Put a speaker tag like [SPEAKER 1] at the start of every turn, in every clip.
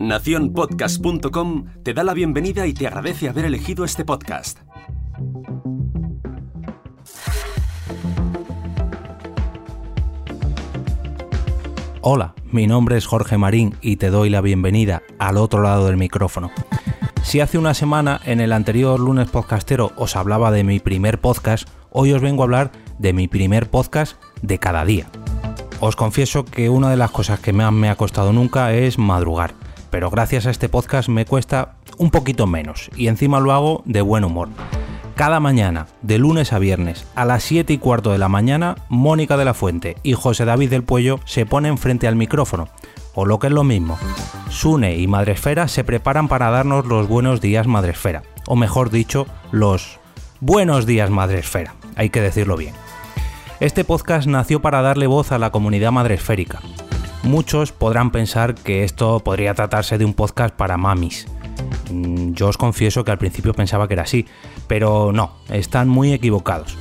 [SPEAKER 1] Naciónpodcast.com te da la bienvenida y te agradece haber elegido este podcast.
[SPEAKER 2] Hola, mi nombre es Jorge Marín y te doy la bienvenida al otro lado del micrófono. Si hace una semana en el anterior lunes podcastero os hablaba de mi primer podcast, hoy os vengo a hablar de mi primer podcast de cada día. Os confieso que una de las cosas que más me ha costado nunca es madrugar, pero gracias a este podcast me cuesta un poquito menos y encima lo hago de buen humor. Cada mañana, de lunes a viernes, a las 7 y cuarto de la mañana, Mónica de la Fuente y José David del Puello se ponen frente al micrófono, o lo que es lo mismo. Sune y Madresfera se preparan para darnos los buenos días Madresfera, o mejor dicho, los buenos días Madresfera, hay que decirlo bien. Este podcast nació para darle voz a la comunidad madresférica. Muchos podrán pensar que esto podría tratarse de un podcast para mamis, Mm, yo os confieso que al principio pensaba que era así, pero no, están muy equivocados.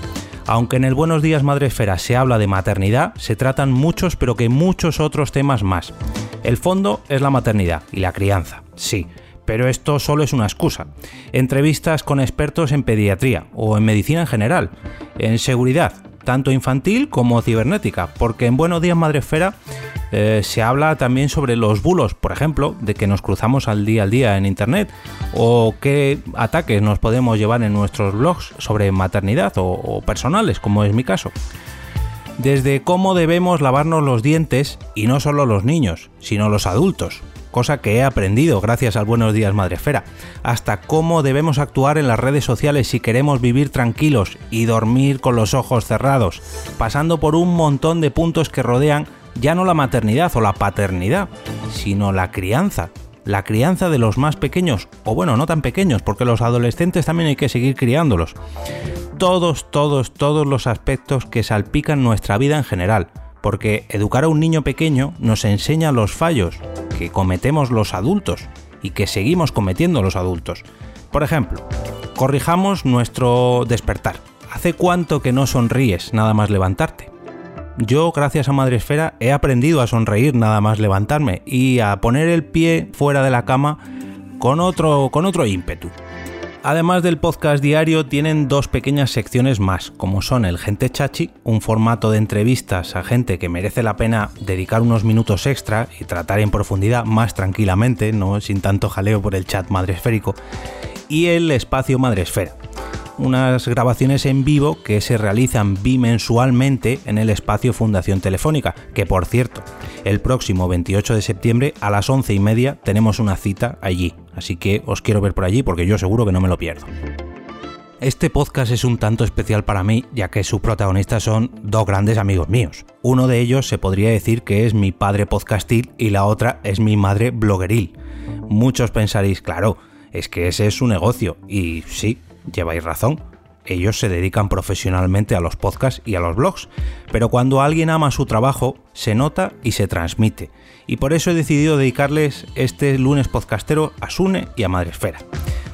[SPEAKER 2] Aunque en el Buenos Días Madre Esfera se habla de maternidad, se tratan muchos pero que muchos otros temas más. El fondo es la maternidad y la crianza, sí, pero esto solo es una excusa. Entrevistas con expertos en pediatría o en medicina en general, en seguridad, tanto infantil como cibernética, porque en Buenos Días Madre Esfera eh, se habla también sobre los bulos, por ejemplo, de que nos cruzamos al día al día en Internet, o qué ataques nos podemos llevar en nuestros blogs sobre maternidad o, personales, como es mi caso. Desde cómo debemos lavarnos los dientes, y no solo los niños, sino los adultos, cosa que he aprendido gracias al Buenos Días Madrefera, hasta cómo debemos actuar en las redes sociales si queremos vivir tranquilos y dormir con los ojos cerrados, pasando por un montón de puntos que rodean ya no la maternidad o la paternidad, sino la crianza. La crianza de los más pequeños, o bueno, no tan pequeños, porque los adolescentes también hay que seguir criándolos. Todos, todos, todos los aspectos que salpican nuestra vida en general, porque educar a un niño pequeño nos enseña los fallos que cometemos los adultos y que seguimos cometiendo los adultos. Por ejemplo, corrijamos nuestro despertar. ¿Hace cuánto que no sonríes nada más levantarte? Yo, gracias a Madresfera, he aprendido a sonreír nada más levantarme y a poner el pie fuera de la cama con otro, con otro ímpetu. Además del podcast diario, tienen dos pequeñas secciones más, como son el Gente Chachi, un formato de entrevistas a gente que merece la pena dedicar unos minutos extra y tratar en profundidad más tranquilamente, no sin tanto jaleo por el chat madresférico, y el espacio Madresfera, unas grabaciones en vivo que se realizan bimensualmente en el espacio Fundación Telefónica, que por cierto, el próximo 28 de septiembre a las 11 y media tenemos una cita allí, así que os quiero ver por allí porque yo seguro que no me lo pierdo. Este podcast es un tanto especial para mí, ya que sus protagonistas son dos grandes amigos míos. Uno de ellos se podría decir que es mi padre podcastil y la otra es mi madre blogueril. Muchos pensaréis, claro, es que ese es su negocio, y sí, lleváis razón. Ellos se dedican profesionalmente a los podcasts y a los blogs, pero cuando alguien ama su trabajo, se nota y se transmite. Y por eso he decidido dedicarles este lunes podcastero a Sune y a Madresfera.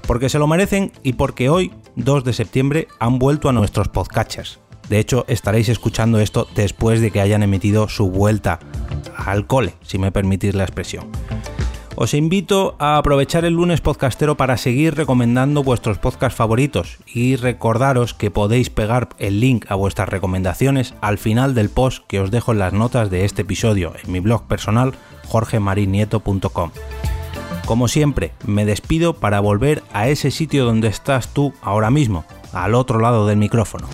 [SPEAKER 2] Porque se lo merecen y porque hoy, 2 de septiembre, han vuelto a nuestros podcatchers. De hecho, estaréis escuchando esto después de que hayan emitido su vuelta al cole, si me permitís la expresión. Os invito a aprovechar el lunes podcastero para seguir recomendando vuestros podcasts favoritos y recordaros que podéis pegar el link a vuestras recomendaciones al final del post que os dejo en las notas de este episodio en mi blog personal jorgemarinieto.com. Como siempre, me despido para volver a ese sitio donde estás tú ahora mismo, al otro lado del micrófono.